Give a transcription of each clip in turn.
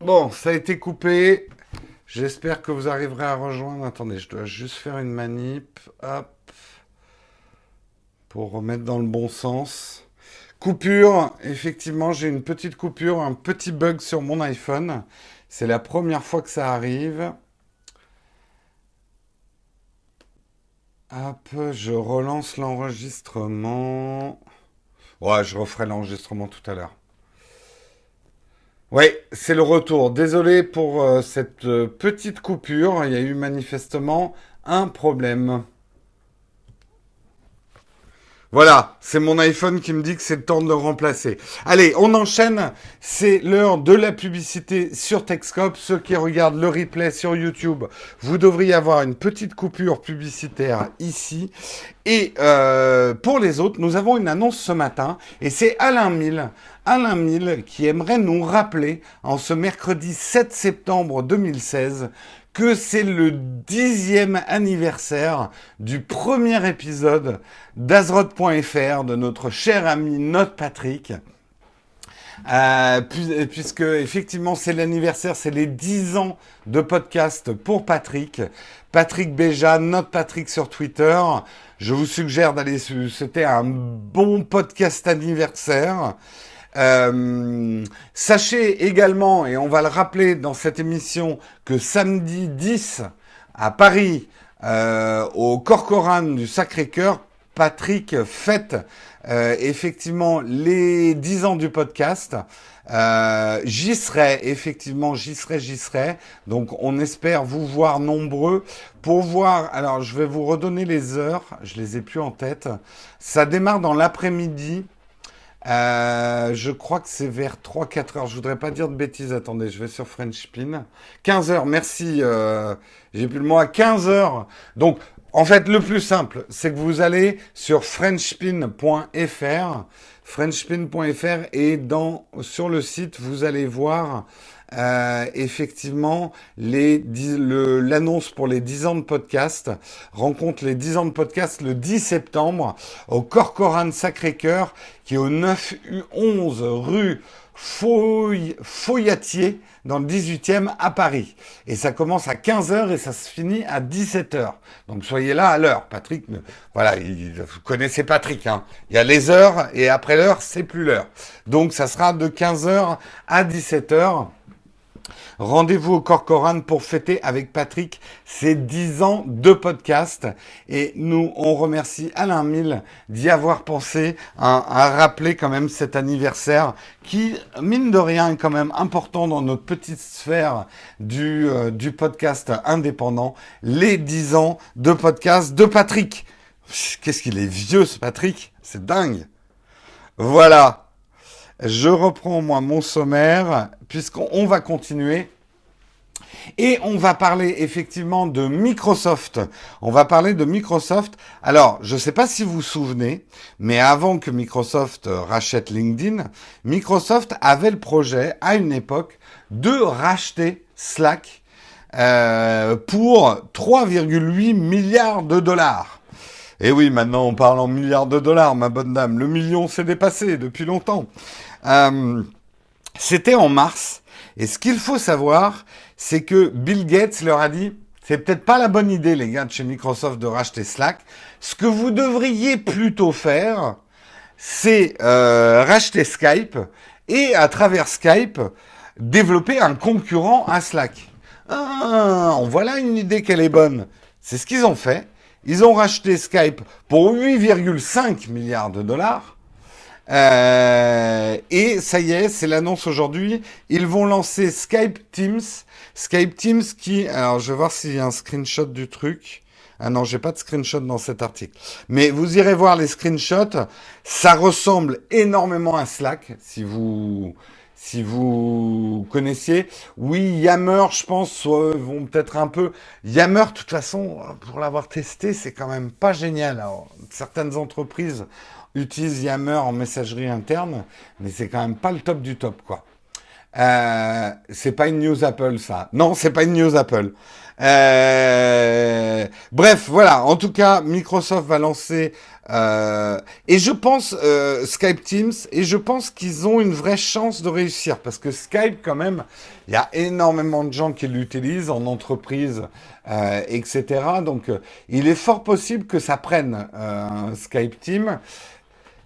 Bon, ça a été coupé. J'espère que vous arriverez à rejoindre. Attendez, je dois juste faire une manip. Hop. Pour remettre dans le bon sens. Coupure. Effectivement, j'ai une petite coupure, un petit bug sur mon iPhone. C'est la première fois que ça arrive. Hop, je relance l'enregistrement. Ouais, je referai l'enregistrement tout à l'heure. Oui, c'est le retour. Désolé pour euh, cette euh, petite coupure. Il y a eu manifestement un problème. Voilà, c'est mon iPhone qui me dit que c'est le temps de le remplacer. Allez, on enchaîne. C'est l'heure de la publicité sur Techscope. Ceux qui regardent le replay sur YouTube, vous devriez avoir une petite coupure publicitaire ici. Et euh, pour les autres, nous avons une annonce ce matin et c'est Alain Mille. Alain Mille qui aimerait nous rappeler en ce mercredi 7 septembre 2016 que c'est le dixième anniversaire du premier épisode d'Azrod.fr de notre cher ami Note Patrick. Euh, puisque effectivement c'est l'anniversaire, c'est les dix ans de podcast pour Patrick. Patrick Béja, Note Patrick sur Twitter. Je vous suggère d'aller, c'était un bon podcast anniversaire. Euh, sachez également, et on va le rappeler dans cette émission, que samedi 10 à Paris, euh, au Corcoran du Sacré-Cœur, Patrick fête euh, effectivement les 10 ans du podcast. Euh, j'y serai, effectivement, j'y serai, j'y serai. Donc, on espère vous voir nombreux pour voir. Alors, je vais vous redonner les heures. Je les ai plus en tête. Ça démarre dans l'après-midi. Euh, je crois que c'est vers 3-4 heures. Je voudrais pas dire de bêtises. Attendez, je vais sur French Pin. 15 heures, merci. Euh, J'ai plus le mot à 15 heures. Donc, en fait, le plus simple, c'est que vous allez sur frenchpin.fr. Frenchpin.fr et dans, sur le site, vous allez voir euh, effectivement, l'annonce pour les 10 ans de podcast rencontre les 10 ans de podcast le 10 septembre au Corcoran Sacré-Cœur, qui est au 9 11 rue Foyatier dans le 18e à Paris. Et ça commence à 15h et ça se finit à 17h. Donc soyez là à l'heure. Patrick, voilà, vous connaissez Patrick. Hein. Il y a les heures et après l'heure, c'est plus l'heure. Donc ça sera de 15h à 17h. Rendez-vous au Corcoran pour fêter avec Patrick ses 10 ans de podcast. Et nous, on remercie Alain Mille d'y avoir pensé, à, rappeler quand même cet anniversaire qui, mine de rien, est quand même important dans notre petite sphère du, euh, du podcast indépendant. Les 10 ans de podcast de Patrick. Qu'est-ce qu'il est vieux ce Patrick C'est dingue. Voilà. Je reprends moi mon sommaire puisqu'on va continuer. Et on va parler effectivement de Microsoft. On va parler de Microsoft. Alors, je ne sais pas si vous vous souvenez, mais avant que Microsoft rachète LinkedIn, Microsoft avait le projet à une époque de racheter Slack euh, pour 3,8 milliards de dollars. Et oui, maintenant on parle en milliards de dollars, ma bonne dame. Le million s'est dépassé depuis longtemps. Euh, c'était en mars. Et ce qu'il faut savoir, c'est que Bill Gates leur a dit, c'est peut-être pas la bonne idée, les gars de chez Microsoft, de racheter Slack. Ce que vous devriez plutôt faire, c'est euh, racheter Skype et à travers Skype, développer un concurrent à Slack. Ah, voilà une idée qu'elle est bonne. C'est ce qu'ils ont fait. Ils ont racheté Skype pour 8,5 milliards de dollars. Euh, et ça y est, c'est l'annonce aujourd'hui. Ils vont lancer Skype Teams. Skype Teams qui, alors je vais voir s'il y a un screenshot du truc. Ah non, j'ai pas de screenshot dans cet article. Mais vous irez voir les screenshots. Ça ressemble énormément à Slack, si vous si vous connaissiez. Oui, Yammer, je pense, vont peut-être un peu. Yammer, de toute façon, pour l'avoir testé, c'est quand même pas génial. Certaines entreprises utilise Yammer en messagerie interne, mais c'est quand même pas le top du top, quoi. Euh, c'est pas une news Apple, ça. Non, c'est pas une news Apple. Euh, bref, voilà. En tout cas, Microsoft va lancer euh, et je pense euh, Skype Teams et je pense qu'ils ont une vraie chance de réussir parce que Skype quand même, il y a énormément de gens qui l'utilisent en entreprise, euh, etc. Donc il est fort possible que ça prenne Skype Team.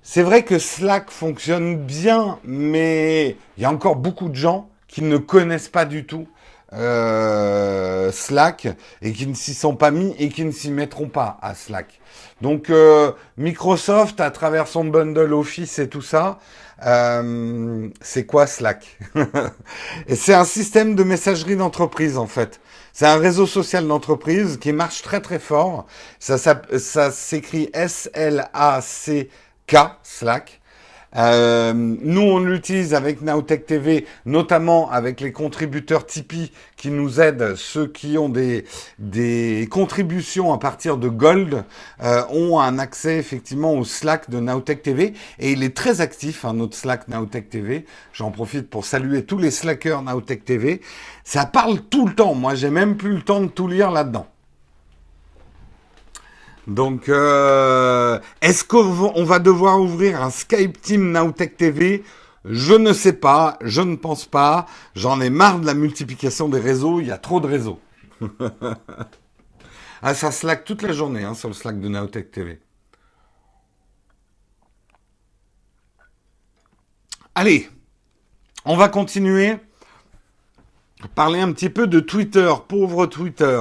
C'est vrai que Slack fonctionne bien, mais il y a encore beaucoup de gens qui ne connaissent pas du tout euh, Slack et qui ne s'y sont pas mis et qui ne s'y mettront pas à Slack. Donc euh, Microsoft, à travers son bundle Office et tout ça, euh, c'est quoi Slack? C'est un système de messagerie d'entreprise en fait. C'est un réseau social d'entreprise qui marche très très fort. Ça, s'écrit S-L-A-C-K. Euh, nous, on l'utilise avec Nowtech TV, notamment avec les contributeurs Tipeee qui nous aident. Ceux qui ont des, des contributions à partir de Gold euh, ont un accès effectivement au Slack de Nowtech TV. Et il est très actif, hein, notre Slack Nowtech TV. J'en profite pour saluer tous les Slackers Nowtech TV. Ça parle tout le temps. Moi, j'ai même plus le temps de tout lire là-dedans. Donc, euh, est-ce qu'on va devoir ouvrir un Skype Team Nowtech TV Je ne sais pas, je ne pense pas. J'en ai marre de la multiplication des réseaux, il y a trop de réseaux. ah, ça slack toute la journée hein, sur le Slack de Nowtech TV. Allez, on va continuer. Parler un petit peu de Twitter, pauvre Twitter.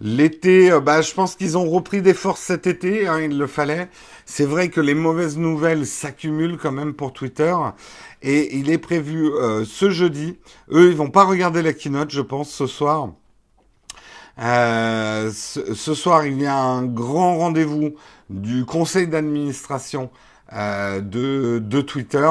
L'été, euh, bah, je pense qu'ils ont repris des forces cet été, hein, il le fallait. C'est vrai que les mauvaises nouvelles s'accumulent quand même pour Twitter. Et il est prévu euh, ce jeudi. Eux, ils vont pas regarder la keynote, je pense, ce soir. Euh, ce, soir, il y a un grand rendez-vous du conseil d'administration de, de Twitter.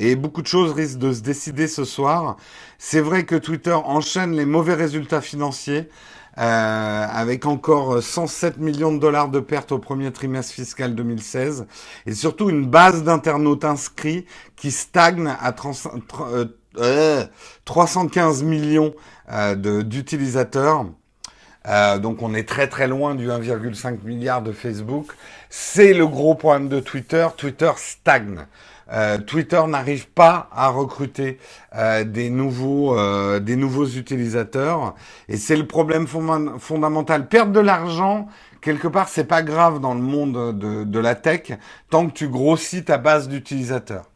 Et beaucoup de choses risquent de se décider ce soir. C'est vrai que Twitter enchaîne les mauvais résultats financiers. Euh, avec encore 107 millions de dollars de pertes au premier trimestre fiscal 2016, et surtout une base d'internautes inscrits qui stagne à 315 euh, millions euh, d'utilisateurs. Euh, donc on est très très loin du 1,5 milliard de Facebook. C'est le gros problème de Twitter. Twitter stagne. Euh, Twitter n'arrive pas à recruter euh, des nouveaux euh, des nouveaux utilisateurs et c'est le problème fondamental. Perdre de l'argent quelque part c'est pas grave dans le monde de, de la tech tant que tu grossis ta base d'utilisateurs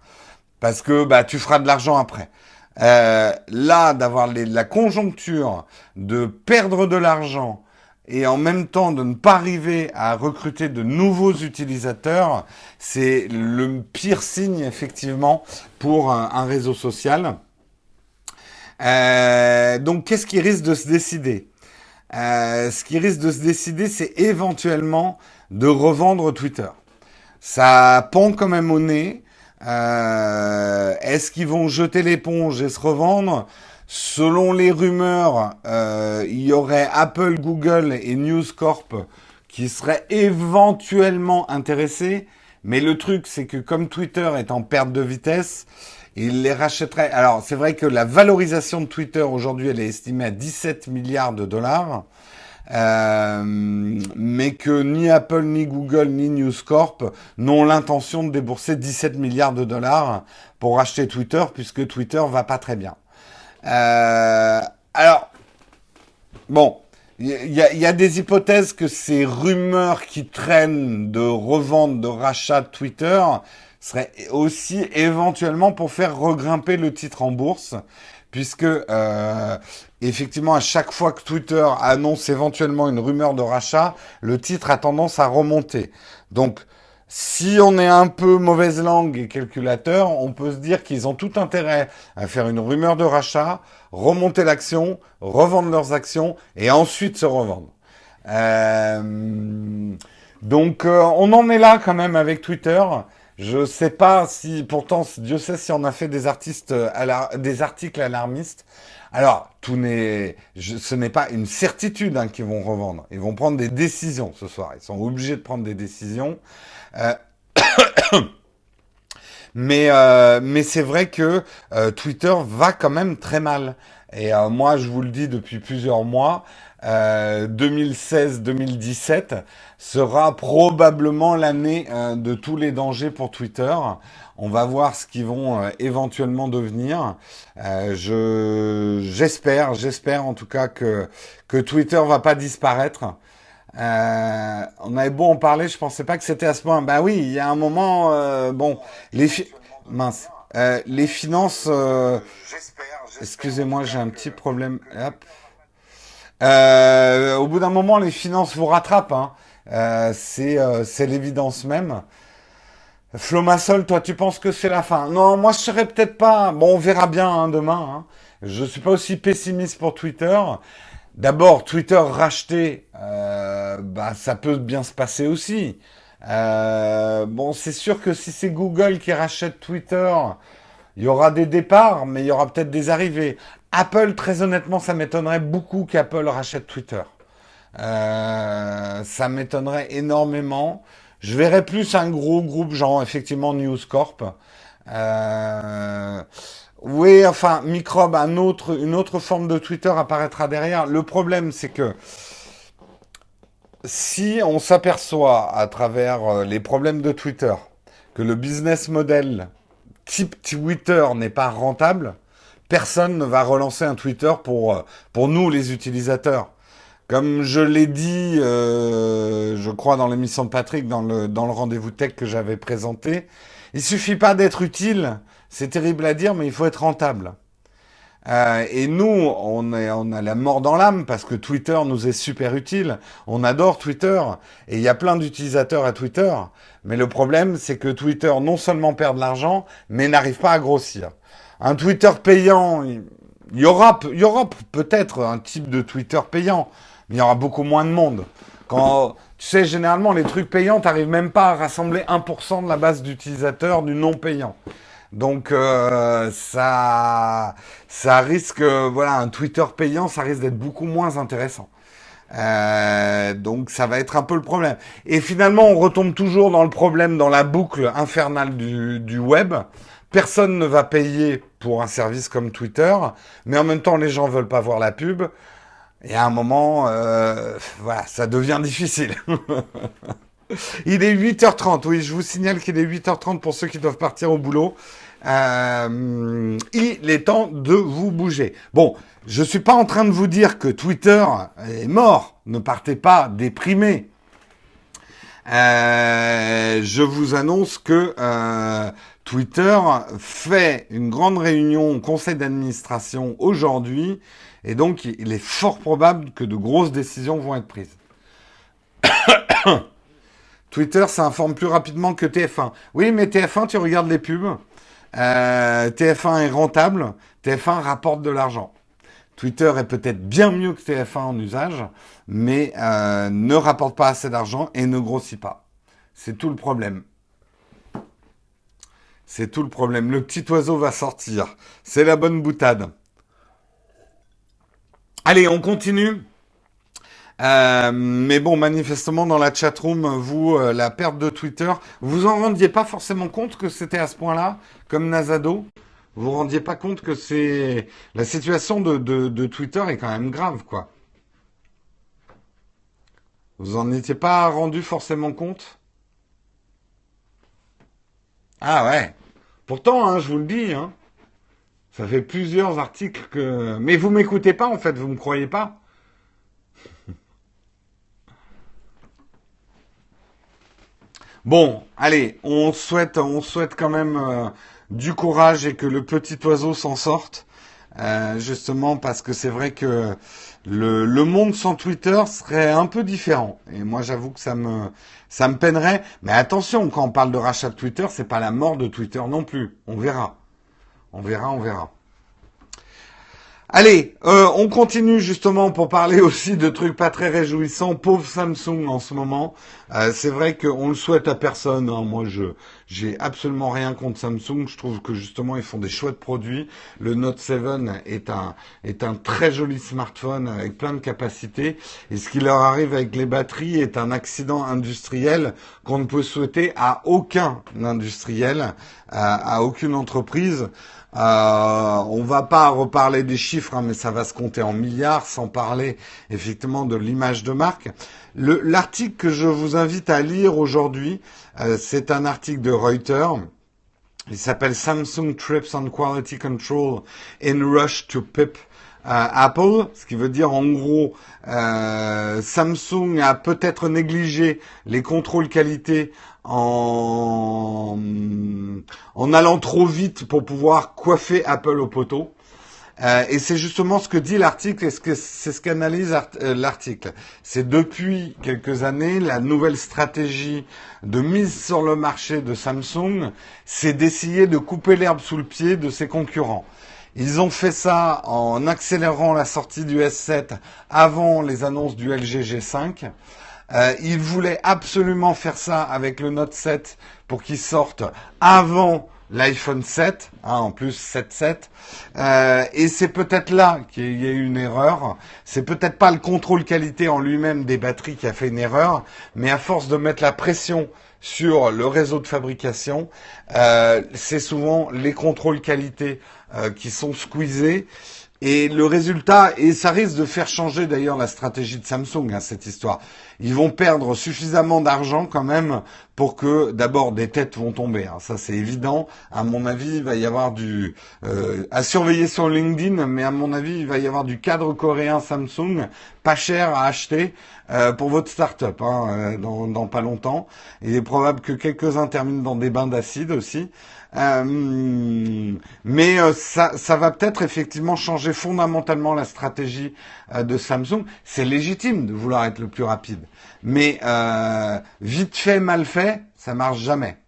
parce que bah tu feras de l'argent après. là d'avoir la conjoncture de perdre de l'argent et en même temps de ne pas arriver à recruter de nouveaux utilisateurs, c'est le pire signe effectivement pour un, réseau social. Euh, donc qu'est-ce qui risque de se décider? Euh, Ce qui risque de se décider, c'est éventuellement de revendre Twitter. Ça pend quand même au nez. Euh, Est-ce qu'ils vont jeter l'éponge et se revendre? Selon les rumeurs, euh, il y aurait Apple, Google et News Corp qui seraient éventuellement intéressés. Mais le truc, c'est que comme Twitter est en perte de vitesse, il les rachèterait. Alors, c'est vrai que la valorisation de Twitter aujourd'hui, elle est estimée à 17 milliards de dollars. Euh, mais que ni Apple, ni Google, ni News Corp n'ont l'intention de débourser 17 milliards de dollars pour racheter Twitter, puisque Twitter va pas très bien. Euh, alors, bon, il y, a des hypothèses que ces rumeurs qui traînent de revente, de rachat Twitter seraient aussi éventuellement pour faire regrimper le titre en bourse, puisque euh, effectivement à chaque fois que Twitter annonce éventuellement une rumeur de rachat, le titre a tendance à remonter. Donc si on est un peu mauvaise langue et calculateur, on peut se dire qu'ils ont tout intérêt à faire une rumeur de rachat, remonter l'action, revendre leurs actions et ensuite se revendre. Euh, donc euh, on en est là quand même avec Twitter. Je sais pas si, pourtant, Dieu sait si on a fait des artistes, des articles alarmistes. Alors, tout n'est, ce n'est pas une certitude hein, qu'ils vont revendre. Ils vont prendre des décisions ce soir. Ils sont obligés de prendre des décisions. Euh, Mais euh, mais c'est vrai que euh, Twitter va quand même très mal. Et euh, moi, je vous le dis depuis plusieurs mois, 2016-2017 sera probablement l'année de tous les dangers pour Twitter. On va voir ce qu'ils vont éventuellement devenir. je j'espère, j'espère en tout cas que que Twitter va pas disparaître. Euh, on avait beau en parler, je pensais pas que c'était à ce point. Ben oui, il y a un moment, euh, bon, les mince, euh, les finances. Euh, excusez-moi, j'ai un petit problème. Hop. Euh, au bout d'un moment, les finances vous rattrapent. Hein. c'est c'est l'évidence même. Flomasol, toi, tu penses que c'est la fin? Non, moi, je serais peut-être pas. Bon, on verra bien hein, demain. Hein. Je suis pas aussi pessimiste pour Twitter. D'abord, Twitter racheté, euh, bah, ça peut bien se passer aussi. Euh, bon, c'est sûr que si c'est Google qui rachète Twitter, il y aura des départs, mais il y aura peut-être des arrivées. Apple, très honnêtement, ça m'étonnerait beaucoup qu'Apple rachète Twitter. Euh, ça m'étonnerait énormément. Je verrais plus un gros groupe, genre effectivement News Corp. Euh, oui, enfin, microbe, une autre forme de Twitter apparaîtra derrière. Le problème, c'est que si on s'aperçoit à travers euh, les problèmes de Twitter que le business model type Twitter n'est pas rentable, personne ne va relancer un Twitter pour, euh, pour nous, les utilisateurs. Comme je l'ai dit, euh, je crois, dans l'émission de Patrick, dans le, dans le rendez-vous tech que j'avais présenté, il suffit pas d'être utile c'est terrible à dire, mais il faut être rentable. Euh, et nous, on, est, on a la mort dans l'âme parce que Twitter nous est super utile. On adore Twitter et il y a plein d'utilisateurs à Twitter. Mais le problème, c'est que Twitter non seulement perd de l'argent, mais n'arrive pas à grossir. Un Twitter payant, il y aura, peut-être un type de Twitter payant, mais il y aura beaucoup moins de monde. Tu sais, généralement, les trucs payants, t'arrives même pas à rassembler 1% de la base d'utilisateurs du non payant. Donc euh, ça, ça risque, voilà, un Twitter payant, ça risque d'être beaucoup moins intéressant. Euh, donc ça va être un peu le problème. Et finalement, on retombe toujours dans le problème, dans la boucle infernale du web. Personne ne va payer pour un service comme Twitter, mais en même temps, les gens veulent pas voir la pub. Et à un moment, euh, voilà, ça devient difficile. Il est 8h30, oui, je vous signale qu'il est 8h30 pour ceux qui doivent partir au boulot. Euh, il est temps de vous bouger. Bon, je suis pas en train de vous dire que Twitter est mort. Ne partez pas déprimés. Euh, je vous annonce que euh, Twitter fait une grande réunion au conseil d'administration aujourd'hui et donc il est fort probable que de grosses décisions vont être prises. Twitter s'informe plus rapidement que TF1. Oui, mais TF1, tu regardes les pubs. Euh, TF1 est rentable. TF1 rapporte de l'argent. Twitter est peut-être bien mieux que TF1 en usage, mais euh, ne rapporte pas assez d'argent et ne grossit pas. C'est tout le problème. C'est tout le problème. Le petit oiseau va sortir. C'est la bonne boutade. Allez, on continue. Euh, mais bon, manifestement, dans la chatroom, vous, euh, la perte de Twitter, vous en rendiez pas forcément compte que c'était à ce point-là, comme Nazado? Vous vous rendiez pas compte que c'est... La situation de, Twitter est quand même grave, quoi. Vous en étiez pas rendu forcément compte? Ah ouais. Pourtant, hein, je vous le dis, hein, ça fait plusieurs articles que... Mais vous m'écoutez pas, en fait, vous me croyez pas. Bon, allez, on souhaite, on souhaite quand même euh, du courage et que le petit oiseau s'en sorte, euh, justement parce que c'est vrai que le, le, monde sans Twitter serait un peu différent. Et moi, j'avoue que ça me, ça me peinerait. Mais attention, quand on parle de rachat de Twitter, c'est pas la mort de Twitter non plus. On verra, on verra, on verra. Allez, euh, on continue justement pour parler aussi de trucs pas très réjouissants. Pauvre Samsung en ce moment. Euh, c'est vrai qu'on le souhaite à personne. Hein. Moi, je j'ai absolument rien contre Samsung. Je trouve que justement ils font des chouettes produits. Le Note 7 est un est un très joli smartphone avec plein de capacités. Et ce qui leur arrive avec les batteries est un accident industriel qu'on ne peut souhaiter à aucun industriel, à, à aucune entreprise. Euh, on va pas reparler des chiffres, hein, mais ça va se compter en milliards, sans parler effectivement de l'image de marque. L'article que je vous invite à lire aujourd'hui, euh, c'est un article de Reuters. Il s'appelle Samsung Trips on Quality Control in Rush to PIP Apple, ce qui veut dire en gros euh, Samsung a peut-être négligé les contrôles qualité en, allant trop vite pour pouvoir coiffer Apple au poteau. Euh, et c'est justement ce que dit l'article et ce que c'est ce qu'analyse euh, l'article. C'est depuis quelques années la nouvelle stratégie de mise sur le marché de Samsung, c'est d'essayer de couper l'herbe sous le pied de ses concurrents. Ils ont fait ça en accélérant la sortie du S7 avant les annonces du LG G5. Euh, ils voulaient absolument faire ça avec le Note 7 pour qu'il sorte avant l'iPhone 7, hein, en plus 7.7. Euh, et c'est peut-être là qu'il y a eu une erreur. C'est peut-être pas le contrôle qualité en lui-même des batteries qui a fait une erreur, mais à force de mettre la pression sur le réseau de fabrication, euh, c'est souvent les contrôles qualité euh, qui sont squeezés. Et le résultat, et ça risque de faire changer d'ailleurs la stratégie de Samsung, hein, cette histoire. Ils vont perdre suffisamment d'argent quand même pour que d'abord des têtes vont tomber. Hein. Ça c'est évident. À mon avis, il va y avoir du euh, à surveiller sur LinkedIn, mais à mon avis, il va y avoir du cadre coréen Samsung, pas cher à acheter euh, pour votre start-up hein, euh, dans, dans pas longtemps. Il est probable que quelques-uns terminent dans des bains d'acide aussi. Euh, mais euh, ça, ça va peut-être effectivement changer fondamentalement la stratégie euh, de Samsung. C'est légitime de vouloir être le plus rapide, mais vite fait, mal fait, ça marche jamais.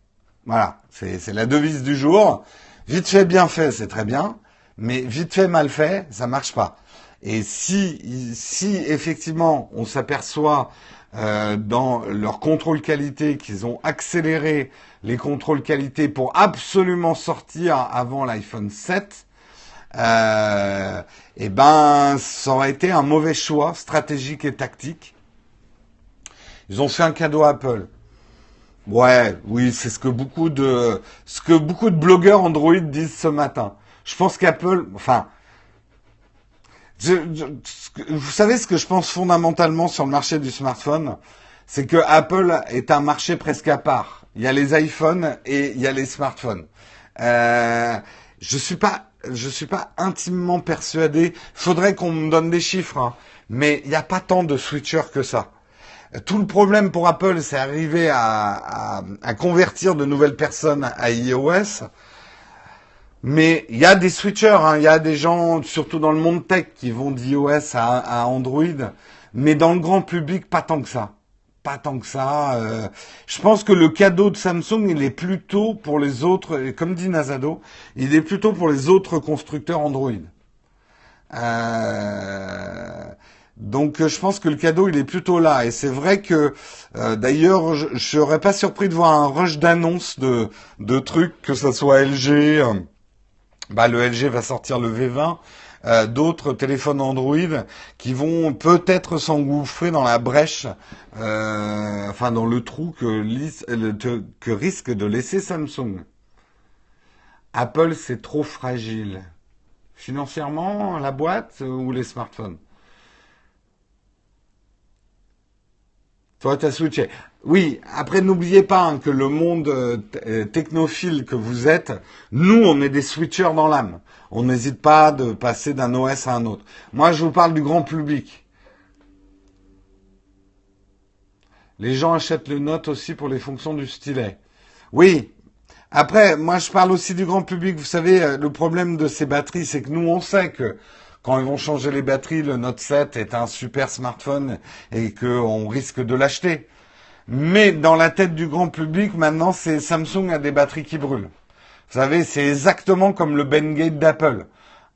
Voilà, c'est la devise du jour. Vite fait, bien fait, c'est très bien, mais vite fait, mal fait, ça marche pas. Et si, si effectivement on s'aperçoit euh, dans leur contrôle qualité, qu'ils ont accéléré les contrôles qualité pour absolument sortir avant l'iPhone 7, euh, eh ben, ça aurait été un mauvais choix stratégique et tactique. Ils ont fait un cadeau à Apple. Ouais, oui, c'est ce que beaucoup de ce que beaucoup de blogueurs Android disent ce matin. Je pense qu'Apple, enfin, vous savez ce que je pense fondamentalement sur le marché du smartphone, c'est que Apple est un marché presque à part. Il y a les iPhones et il y a les smartphones. Euh, je suis pas, je suis pas intimement persuadé. Faudrait qu'on me donne des chiffres, hein, mais il n'y a pas tant de switchers que ça. Tout le problème pour Apple, c'est arriver à, à, convertir de nouvelles personnes à iOS. Mais il y a des switchers, hein. il y a des gens, surtout dans le monde tech, qui vont d'iOS à, à, Android. Mais dans le grand public, pas tant que ça. Pas tant que ça. Euh. je pense que le cadeau de Samsung, il est plutôt pour les autres, comme dit Nazado, il est plutôt pour les autres constructeurs Android. Euh, donc je pense que le cadeau il est plutôt là et c'est vrai que euh, d'ailleurs je, je serais pas surpris de voir un rush d'annonces de de trucs que ce soit LG, bah, le LG va sortir le V20. Euh, d'autres téléphones Android qui vont peut-être s'engouffrer dans la brèche, euh, enfin dans le trou que, que risque de laisser Samsung. Apple, c'est trop fragile. Financièrement, la boîte ou les smartphones? Toi, t'as switché. Oui, après n'oubliez pas hein, que le monde euh, euh, technophile que vous êtes, nous on est des switchers dans l'âme. On n'hésite pas de passer d'un OS à un autre. Moi je vous parle du grand public. Les gens achètent le Note aussi pour les fonctions du stylet. Oui. Après, moi je parle aussi du grand public. Vous savez, euh, le problème de ces batteries, c'est que nous on sait que quand ils vont changer les batteries, le Note 7 est un super smartphone et qu'on risque de l'acheter. Mais dans la tête du grand public, maintenant, c'est Samsung a des batteries qui brûlent. Vous savez, c'est exactement comme le Bengate d'Apple.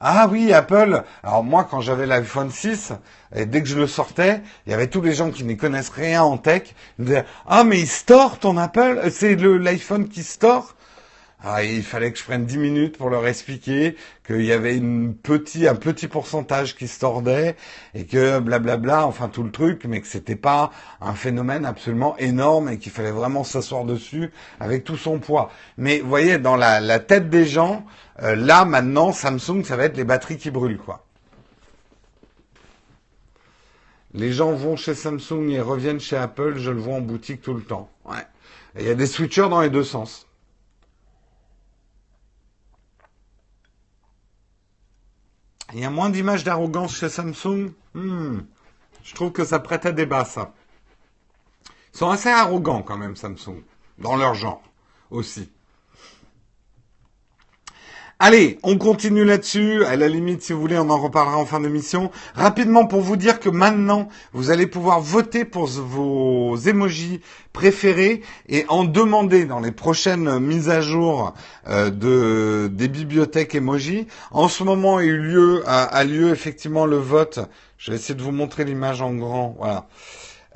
Ah oui, Apple. Alors moi, quand j'avais l'iPhone 6, et dès que je le sortais, il y avait tous les gens qui n'y connaissent rien en tech. Ils me disaient, ah mais il store ton Apple? C'est l'iPhone qui store ah, il fallait que je prenne 10 minutes pour leur expliquer qu'il y avait un petit pourcentage qui se tordait et que blablabla, enfin tout le truc, mais que c'était pas un phénomène absolument énorme et qu'il fallait vraiment s'asseoir dessus avec tout son poids. Mais vous voyez, dans la, tête des gens, euh, là maintenant, Samsung, ça va être les batteries qui brûlent, quoi. Les gens vont chez Samsung et reviennent chez Apple, je le vois en boutique tout le temps. Ouais. il y a des switchers dans les deux sens. Il y a moins d'images d'arrogance chez Samsung. Hmm. Je trouve que ça prête à débat, ça. Ils sont assez arrogants quand même, Samsung, dans leur genre aussi. Allez, on continue là-dessus. À la limite, si vous voulez, on en reparlera en fin d'émission. Rapidement, pour vous dire que maintenant, vous allez pouvoir voter pour vos emojis préférés et en demander dans les prochaines mises à jour euh, de des bibliothèques emojis. En ce moment, a eu lieu a, lieu effectivement le vote. Je vais essayer de vous montrer l'image en grand. Voilà.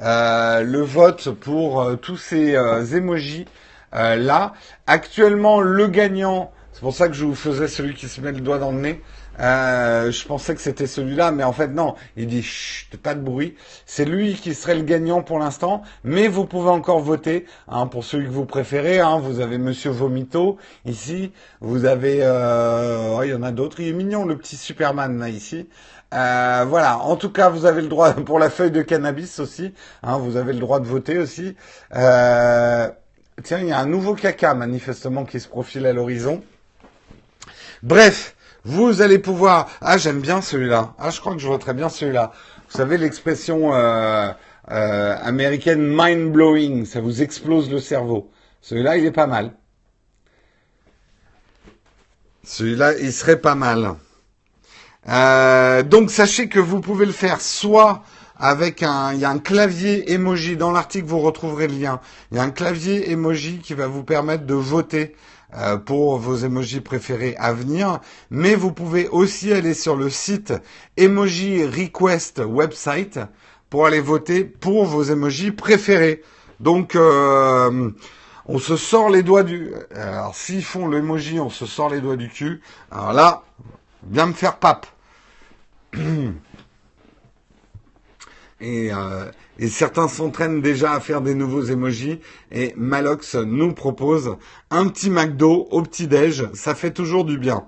Euh, le vote pour euh, tous ces emojis là. Actuellement, le gagnant c'est pour ça que je vous faisais celui qui se met le doigt dans le nez. Euh, je pensais que c'était celui-là, mais en fait non. Il dit chut, pas de bruit. C'est lui qui serait le gagnant pour l'instant, mais vous pouvez encore voter hein, pour celui que vous préférez. Hein. Vous avez Monsieur Vomito ici. Vous avez, euh... oh, il y en a d'autres. Il est mignon le petit Superman là ici. Euh, voilà. En tout cas, vous avez le droit pour la feuille de cannabis aussi. Hein, vous avez le droit de voter aussi. Euh... Tiens, il y a un nouveau caca manifestement qui se profile à l'horizon. Bref, vous allez pouvoir. Ah, j'aime bien celui-là. Ah, je crois que je très bien celui-là. Vous savez l'expression euh, euh, américaine mind blowing, ça vous explose le cerveau. Celui-là, il est pas mal. Celui-là, il serait pas mal. Euh, donc sachez que vous pouvez le faire soit avec un, il y a un clavier emoji dans l'article, vous retrouverez le lien. Il y a un clavier emoji qui va vous permettre de voter euh, pour vos emojis préférés à venir, mais vous pouvez aussi aller sur le site Emoji Request Website pour aller voter pour vos emojis préférés. Donc, euh, on se sort les doigts du... Alors, s'ils font l'emoji, on se sort les doigts du cul. Alors là, bien me faire pape. Et, euh, et certains s'entraînent déjà à faire des nouveaux emojis. Et Malox nous propose un petit McDo au petit-déj. Ça fait toujours du bien.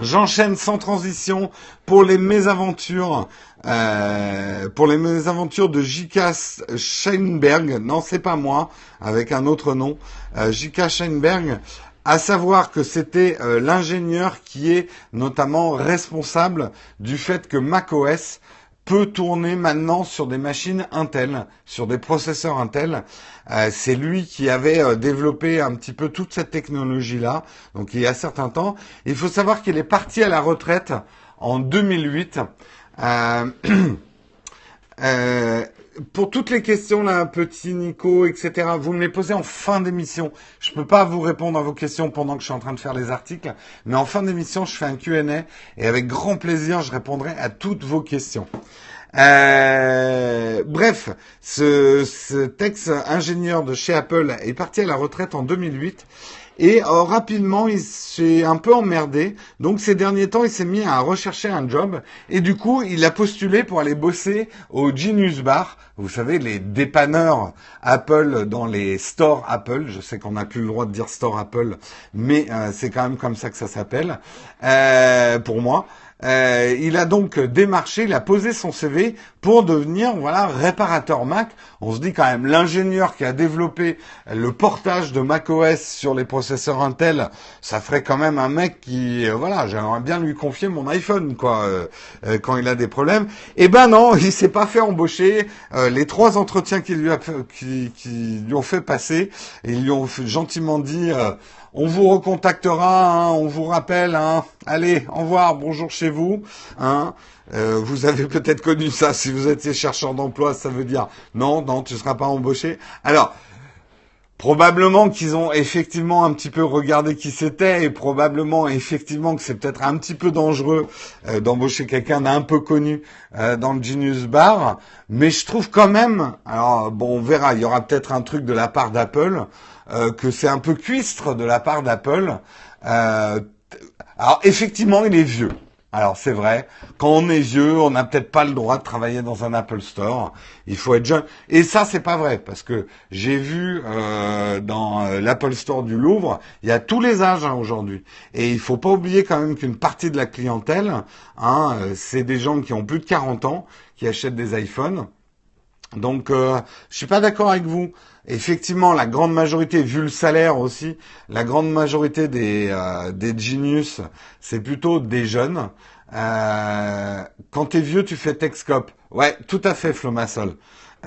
J'enchaîne sans transition pour les mésaventures, euh, pour les mésaventures de J.K. Scheinberg. Non, c'est pas moi, avec un autre nom. Euh, J.K. Scheinberg, à savoir que c'était euh, l'ingénieur qui est notamment responsable du fait que macOS peut tourner maintenant sur des machines Intel, sur des processeurs Intel. Euh, c'est lui qui avait euh, développé un petit peu toute cette technologie-là, donc il y a certain temps. Il faut savoir qu'il est parti à la retraite en 2008. Euh, pour toutes les questions là, petit Nico, etc. Vous me les posez en fin d'émission. Je peux pas vous répondre à vos questions pendant que je suis en train de faire les articles, mais en fin d'émission, je fais un Q&A et avec grand plaisir, je répondrai à toutes vos questions. Euh, bref, ce, ce ex-ingénieur de chez Apple est parti à la retraite en 2008 et euh, rapidement, il s'est un peu emmerdé. Donc ces derniers temps, il s'est mis à rechercher un job. Et du coup, il a postulé pour aller bosser au Genius Bar. Vous savez, les dépanneurs Apple dans les stores Apple. Je sais qu'on n'a plus le droit de dire store Apple, mais euh, c'est quand même comme ça que ça s'appelle euh, pour moi. Euh, il a donc démarché, il a posé son CV pour devenir voilà réparateur Mac. On se dit quand même l'ingénieur qui a développé le portage de macOS sur les processeurs Intel, ça ferait quand même un mec qui euh, voilà, j'aimerais bien lui confier mon iPhone quoi euh, quand il a des problèmes. Eh ben non, il s'est pas fait embaucher. les trois entretiens qu'il lui a qui, lui ont fait passer, ils lui ont gentiment dit on vous recontactera, hein, on vous rappelle. Hein. Allez, au revoir, bonjour chez vous. Hein. Euh, vous avez peut-être connu ça. Si vous étiez chercheur d'emploi, ça veut dire non, non, tu ne seras pas embauché. Alors, Probablement qu'ils ont effectivement un petit peu regardé qui c'était et probablement effectivement que c'est peut-être un petit peu dangereux euh, d'embaucher quelqu'un d'un peu connu euh, dans le Genius Bar, mais je trouve quand même, alors bon on verra, il y aura peut-être un truc de la part d'Apple, euh, que c'est un peu cuistre de la part d'Apple. alors effectivement il est vieux, alors c'est vrai, quand on est vieux, on n'a peut-être pas le droit de travailler dans un Apple Store. Il faut être jeune. Et ça, c'est pas vrai, parce que j'ai vu euh, dans euh, l'Apple Store du Louvre, il y a tous les âges hein, aujourd'hui. Et il faut pas oublier quand même qu'une partie de la clientèle, hein, euh, c'est des gens qui ont plus de 40 ans, qui achètent des iPhones. Donc, euh, je suis pas d'accord avec vous. Effectivement, la grande majorité, vu le salaire aussi, la grande majorité des, euh, des genius, c'est plutôt des jeunes. Euh, quand t'es vieux, tu fais Texcop. Ouais, tout à fait, Flomasol.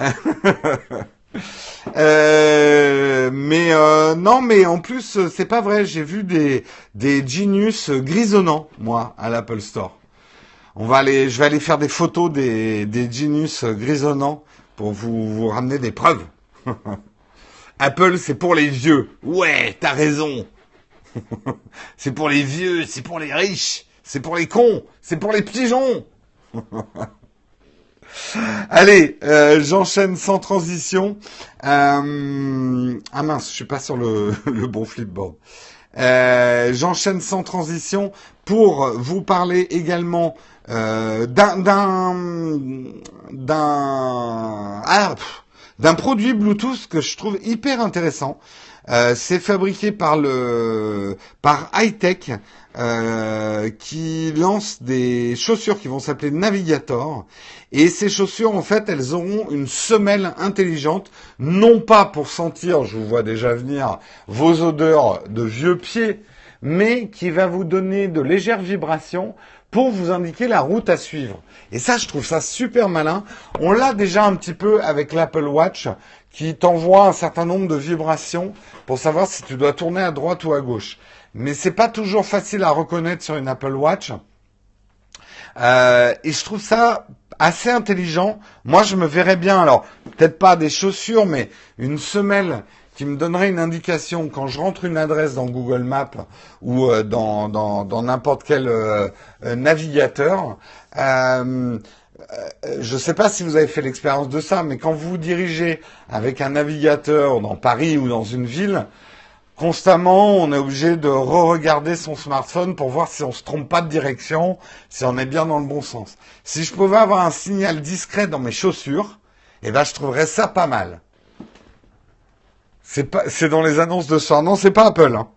euh, mais euh, non, mais en plus, c'est pas vrai. J'ai vu des des genius grisonnants, moi, à l'Apple Store. On va aller, je vais aller faire des photos des des genius grisonnants pour vous vous ramener des preuves. Apple, c'est pour les vieux. Ouais, t'as raison. c'est pour les vieux, c'est pour les riches, c'est pour les cons, c'est pour les pigeons. Allez, euh, j'enchaîne sans transition. Euh, ah mince, je suis pas sur le, bon flipboard. Euh, j'enchaîne sans transition pour vous parler également d'un d'un ah, d'un produit Bluetooth que je trouve hyper intéressant. Euh, c'est fabriqué par le par Hightech euh, qui lance des chaussures qui vont s'appeler Navigator et ces chaussures en fait elles auront une semelle intelligente non pas pour sentir je vous vois déjà venir vos odeurs de vieux pieds mais qui va vous donner de légères vibrations pour vous indiquer la route à suivre. Et ça, je trouve ça super malin. On l'a déjà un petit peu avec l'Apple Watch qui t'envoie un certain nombre de vibrations pour savoir si tu dois tourner à droite ou à gauche. Mais c'est pas toujours facile à reconnaître sur une Apple Watch. Euh, et je trouve ça assez intelligent. Moi, je me verrais bien, alors peut-être pas des chaussures, mais une semelle qui me donnerait une indication quand je rentre une adresse dans Google Maps ou euh, dans dans n'importe quel euh, euh, navigateur. je ne sais pas si vous avez fait l'expérience de ça, mais quand vous vous dirigez avec un navigateur dans Paris ou dans une ville, constamment, on est obligé de re-regarder son smartphone pour voir si on se trompe pas de direction, si on est bien dans le bon sens. Si je pouvais avoir un signal discret dans mes chaussures, eh ben, je trouverais ça pas mal. C'est dans les annonces de soir. Non, c'est pas Apple. Hein.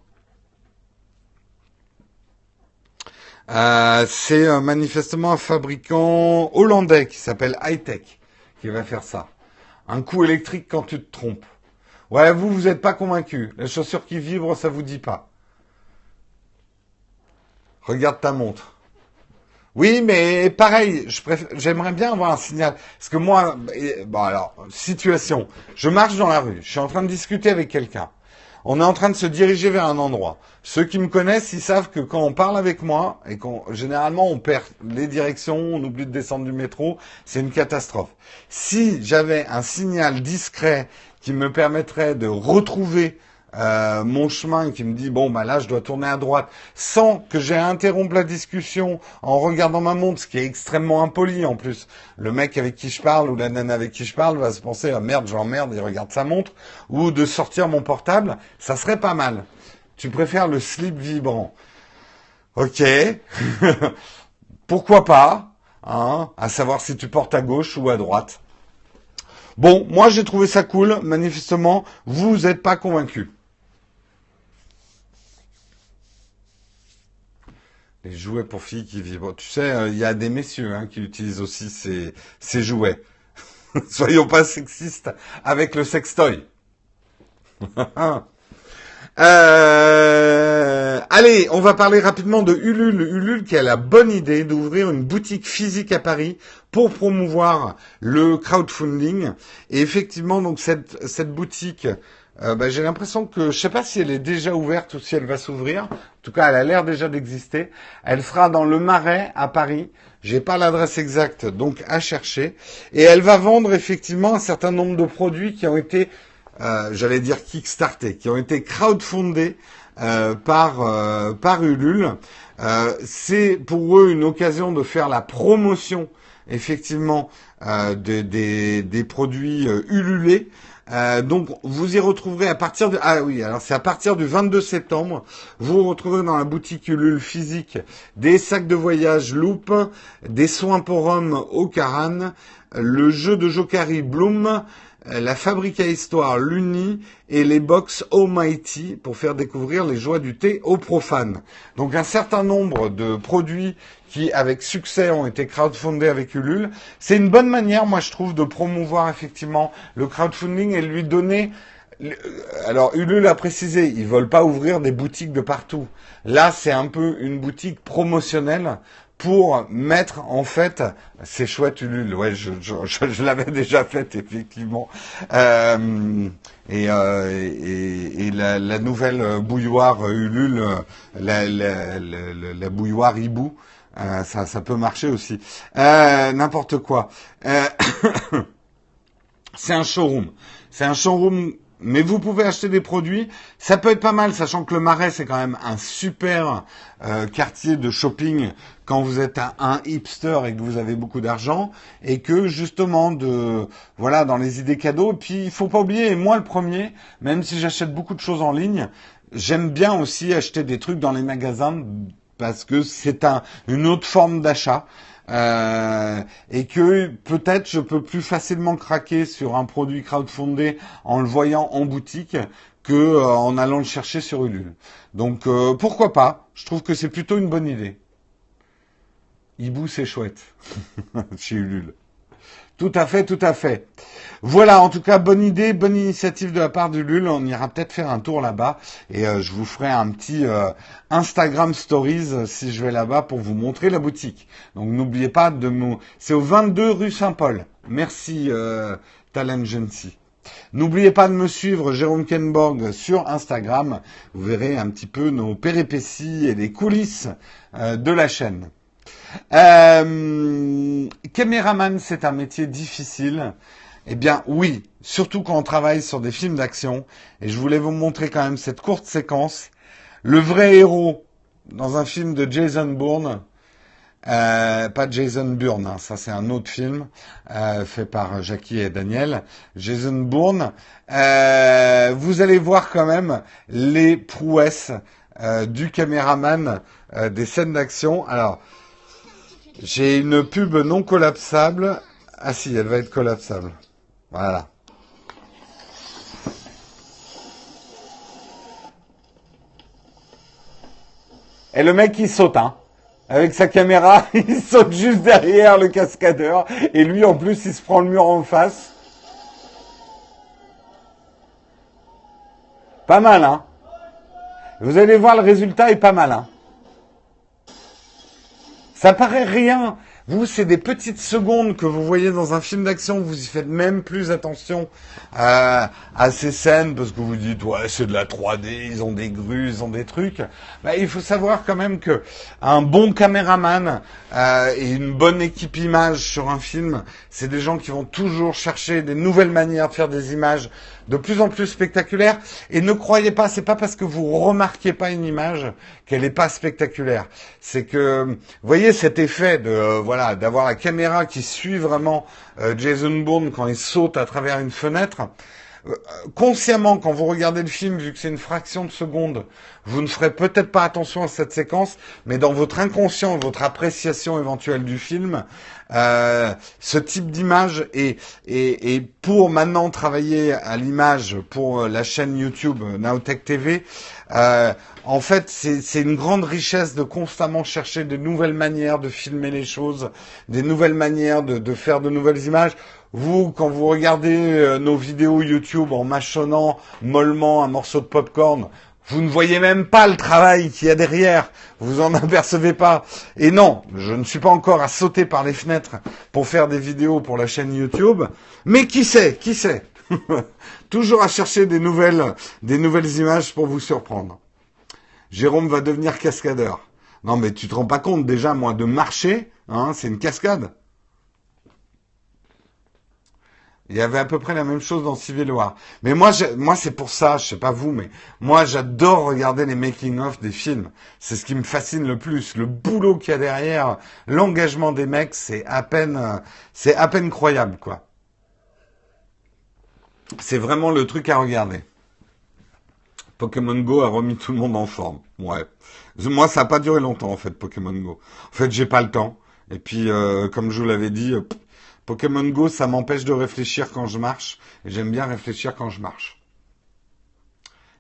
Euh, c'est euh, manifestement un fabricant hollandais qui s'appelle Hightech qui va faire ça. Un coup électrique quand tu te trompes. Ouais, vous, vous n'êtes pas convaincu. La chaussure qui vibre, ça vous dit pas. Regarde ta montre. Oui, mais pareil, j'aimerais bien avoir un signal. Parce que moi, alors, situation. Je marche dans la rue, je suis en train de discuter avec quelqu'un. On est en train de se diriger vers un endroit. Ceux qui me connaissent, ils savent que quand on parle avec moi, et qu'on, généralement, on perd les directions, on oublie de descendre du métro, c'est une catastrophe. Si j'avais un signal discret qui me permettrait de retrouver euh, mon chemin qui me dit bon bah là je dois tourner à droite sans que j'ai à interrompre la discussion en regardant ma montre, ce qui est extrêmement impoli en plus. Le mec avec qui je parle ou la nana avec qui je parle va se penser ah, merde j'emmerde il regarde sa montre ou de sortir mon portable, ça serait pas mal. Tu préfères le slip vibrant. Ok. Pourquoi pas hein, À savoir si tu portes à gauche ou à droite. Bon, moi j'ai trouvé ça cool. Manifestement, vous n'êtes pas convaincu. Jouets pour filles qui vibrent. Tu sais, euh, il y a des messieurs hein, qui utilisent aussi ces, ces jouets. Soyons pas sexistes avec le sextoy. euh, allez, on va parler rapidement de Ulule. Ulule qui a la bonne idée d'ouvrir une boutique physique à Paris pour promouvoir le crowdfunding. Et effectivement, donc cette boutique euh, bah, j'ai l'impression que je sais pas si elle est déjà ouverte ou si elle va s'ouvrir. En tout cas, elle a l'air déjà d'exister. Elle sera dans le Marais à Paris. J'ai pas l'adresse exacte, donc à chercher. Et elle va vendre effectivement un certain nombre de produits qui ont été euh, j'allais dire kickstartés, qui ont été crowdfundés euh, par par Ulule. c'est pour eux une occasion de faire la promotion effectivement des, des, des produits ululés. Euh, donc vous y retrouverez à partir de ah oui alors c'est à partir du 22 septembre vous retrouverez dans la boutique Ulule physique des sacs de voyage Loop, des soins pour hommes au Caran, le jeu de Jokari Bloom, la Fabrica Histoire Luni et les box Almighty pour faire découvrir les joies du thé aux profanes. Donc un certain nombre de produits qui, avec succès, ont été crowdfundés avec Ulule. C'est une bonne manière, moi, je trouve, de promouvoir effectivement le crowdfunding et lui donner alors Ulule a précisé, ils veulent pas ouvrir des boutiques de partout. Là, c'est un peu une boutique promotionnelle pour mettre en fait, c'est chouette Ulule, ouais, je, l'avais déjà fait effectivement, euh, et, euh, la, nouvelle bouilloire Ulule, la, bouilloire Hibou, euh, ça, peut marcher aussi. Euh, N'importe quoi. Euh, c'est un showroom. C'est un showroom, mais vous pouvez acheter des produits. Ça peut être pas mal, sachant que le Marais c'est quand même un super euh, quartier de shopping quand vous êtes un, hipster et que vous avez beaucoup d'argent et que justement de voilà dans les idées cadeaux. Puis il faut pas oublier, moi le premier, même si j'achète beaucoup de choses en ligne, j'aime bien aussi acheter des trucs dans les magasins parce que c'est un, une autre forme d'achat. Euh, et que peut-être je peux plus facilement craquer sur un produit crowdfundé en le voyant en boutique que euh, en allant le chercher sur Ulule. Donc euh, pourquoi pas? Je trouve que c'est plutôt une bonne idée. Hibou c'est chouette chez Ulule. Tout à fait, tout à fait. Voilà, en tout cas, bonne idée, bonne initiative de la part de. On ira peut-être faire un tour là-bas et euh, je vous ferai un petit euh, Instagram Stories euh, si je vais là-bas pour vous montrer la boutique. Donc n'oubliez pas de me... C'est au 22 rue Saint-Paul. Merci, Talent Gency. N'oubliez pas de me suivre, Jérôme Kenborg, sur Instagram. Vous verrez un petit peu nos péripéties et les coulisses de la chaîne. Euh, caméraman, c'est un métier difficile. Eh bien, oui, surtout quand on travaille sur des films d'action. Et je voulais vous montrer quand même cette courte séquence. Le vrai héros dans un film de Jason Bourne, euh, pas Jason Bourne, hein, ça c'est un autre film euh, fait par Jackie et Daniel. Jason Bourne, euh, vous allez voir quand même les prouesses euh, du caméraman euh, des scènes d'action. Alors, j'ai une pub non collapsable. Ah si, elle va être collapsable. Voilà. Et le mec, il saute, hein. Avec sa caméra, il saute juste derrière le cascadeur. Et lui, en plus, il se prend le mur en face. Pas mal, hein. Vous allez voir, le résultat est pas mal, hein. Ça paraît rien. Vous, c'est des petites secondes que vous voyez dans un film d'action. Vous y faites même plus attention à, à ces scènes parce que vous dites ouais c'est de la 3D, ils ont des grues, ils ont des trucs. Bah, il faut savoir quand même que un bon caméraman euh, et une bonne équipe image sur un film, c'est des gens qui vont toujours chercher des nouvelles manières de faire des images de plus en plus spectaculaire. Et ne croyez pas, c'est pas parce que vous remarquez pas une image qu'elle n'est pas spectaculaire. C'est que, vous voyez cet effet de, euh, voilà, d'avoir la caméra qui suit vraiment euh, Jason Bourne quand il saute à travers une fenêtre. Euh, consciemment, quand vous regardez le film, vu que c'est une fraction de seconde, vous ne ferez peut-être pas attention à cette séquence, mais dans votre inconscient, votre appréciation éventuelle du film, euh, ce type d'image et, et, pour maintenant travailler à l'image pour euh, la chaîne YouTube euh, Nowtech TV, euh, en fait, c'est une grande richesse de constamment chercher de nouvelles manières de filmer les choses, des nouvelles manières de faire de nouvelles images. Vous, quand vous regardez nos vidéos YouTube en mâchonnant mollement un morceau de popcorn, vous ne voyez même pas le travail qu'il y a derrière. Vous en apercevez pas. Et non, je ne suis pas encore à sauter par les fenêtres pour faire des vidéos pour la chaîne YouTube. Mais qui sait, qui sait Toujours à chercher des nouvelles, des nouvelles images pour vous surprendre. Jérôme va devenir cascadeur. Non, mais tu te rends pas compte déjà, moi, de marcher, hein, c'est une cascade. Il y avait à peu près la même chose dans Civil War. Mais moi, moi, c'est pour ça, je sais pas vous, mais moi, j'adore regarder les making-of des films. C'est ce qui me fascine le plus. Le boulot qu'il y a derrière, l'engagement des mecs, c'est à peine, c'est à peine croyable, quoi. C'est vraiment le truc à regarder. Pokémon Go a remis tout le monde en forme. Ouais. Moi, ça n'a pas duré longtemps, en fait, Pokémon Go. En fait, j'ai pas le temps. Et puis, euh, comme je vous l'avais dit, euh, Pokémon Go, ça m'empêche de réfléchir quand je marche. Et j'aime bien réfléchir quand je marche.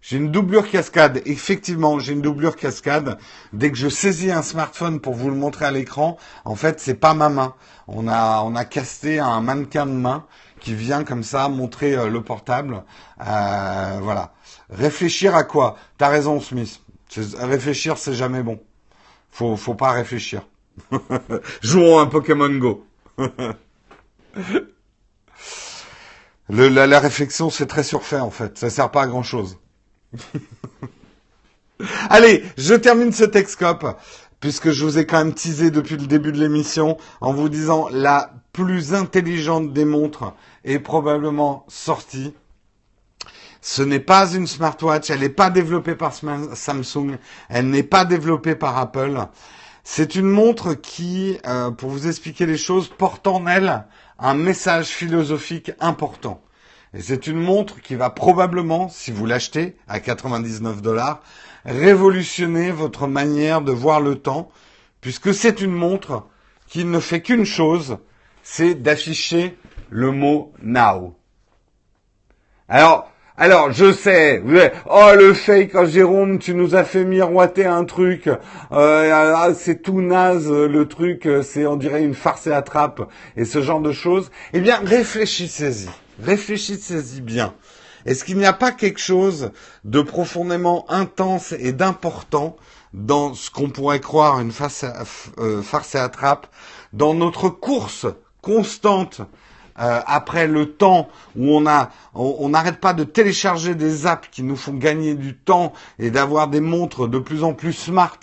J'ai une doublure cascade. Effectivement, j'ai une doublure cascade. Dès que je saisis un smartphone pour vous le montrer à l'écran, en fait, c'est pas ma main. On a, on a casté un mannequin de main qui vient comme ça montrer euh, le portable. Euh, voilà. Réfléchir à quoi? T'as raison, Smith. Réfléchir, c'est jamais bon. Faut, faut pas réfléchir. Jouons un Pokémon Go. la, réflexion, c'est très surfait en fait. Ça sert pas à grand chose. Allez, je termine ce Texcope puisque je vous ai quand même teasé depuis le début de l'émission en vous disant la plus intelligente des montres est probablement sortie. Ce n'est pas une smartwatch, elle n'est pas développée par Samsung, elle n'est pas développée par Apple. C'est une montre qui, euh, pour vous expliquer les choses, porte en elle un message philosophique important. Et c'est une montre qui va probablement, si vous l'achetez à 99 dollars, révolutionner votre manière de voir le temps, puisque c'est une montre qui ne fait qu'une chose, c'est d'afficher le mot now. Alors, alors, je sais, oh le fake, oh, Jérôme, tu nous as fait miroiter un truc, euh, ah, c'est tout naze le truc, c'est on dirait une farce et attrape et ce genre de choses. Eh bien, réfléchissez-y, réfléchissez-y bien. Est-ce qu'il n'y a pas quelque chose de profondément intense et d'important dans ce qu'on pourrait croire une euh, farce et attrape, dans notre course constante euh, après le temps où on a, on n'arrête pas de télécharger des apps qui nous font gagner du temps et d'avoir des montres de plus en plus smart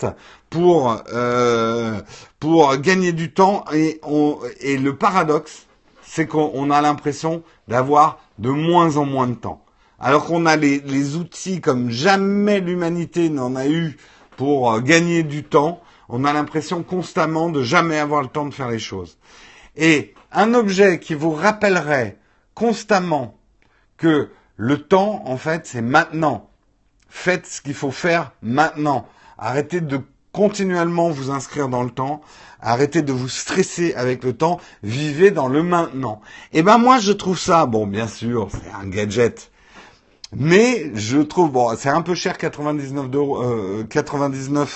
pour euh, pour gagner du temps et on, et le paradoxe c'est qu'on a l'impression d'avoir de moins en moins de temps. Alors qu'on a les, les outils comme jamais l'humanité n'en a eu pour euh, gagner du temps on a l'impression constamment de jamais avoir le temps de faire les choses. Et un objet qui vous rappellerait constamment que le temps, en fait, c'est maintenant. Faites ce qu'il faut faire maintenant. Arrêtez de continuellement vous inscrire dans le temps. Arrêtez de vous stresser avec le temps. Vivez dans le maintenant. Et eh ben moi, je trouve ça, bon, bien sûr, c'est un gadget. Mais je trouve, bon, c'est un peu cher, 99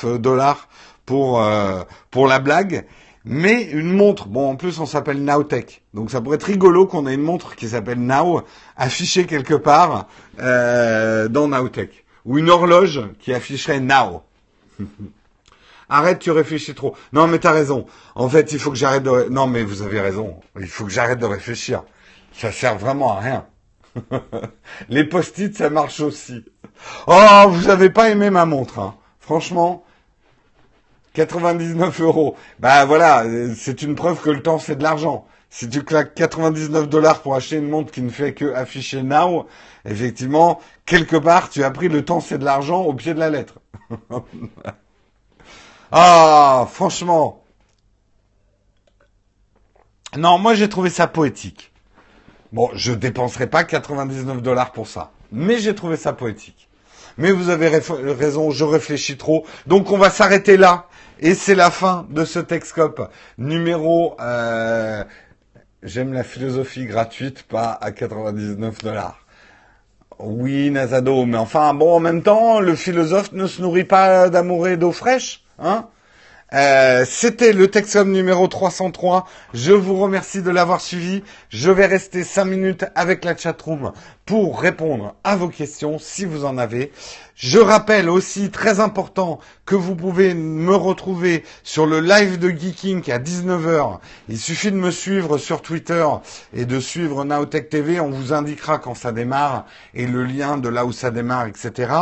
euh, dollars pour, euh, pour la blague. Mais une montre, bon en plus on s'appelle Nowtech, donc ça pourrait être rigolo qu'on ait une montre qui s'appelle Now affichée quelque part euh, dans Nowtech, ou une horloge qui afficherait Now. Arrête, tu réfléchis trop. Non mais t'as raison. En fait, il faut que j'arrête de... Non mais vous avez raison. Il faut que j'arrête de réfléchir. Ça sert vraiment à rien. Les post-it, ça marche aussi. Oh, vous avez pas aimé ma montre. Hein. Franchement, 99 euros. Bah voilà, c'est une preuve que le temps c'est de l'argent. Si tu claques 99 dollars pour acheter une montre qui ne fait que afficher now, effectivement, quelque part, tu as pris le temps c'est de l'argent au pied de la lettre. ah, franchement. Non, moi j'ai trouvé ça poétique. Bon, je dépenserai pas 99 dollars pour ça, mais j'ai trouvé ça poétique. Mais vous avez raison, je réfléchis trop. Donc on va s'arrêter là. Et c'est la fin de ce Texcope numéro... Euh, J'aime la philosophie gratuite, pas à 99 dollars. Oui, Nazado, mais enfin, bon, en même temps, le philosophe ne se nourrit pas d'amour et d'eau fraîche, hein euh, C'était le Texcom numéro 303. Je vous remercie de l'avoir suivi. Je vais rester 5 minutes avec la chatroom pour répondre à vos questions si vous en avez. Je rappelle aussi, très important, que vous pouvez me retrouver sur le live de Geeking à 19h. Il suffit de me suivre sur Twitter et de suivre Naotech TV. On vous indiquera quand ça démarre et le lien de là où ça démarre, etc.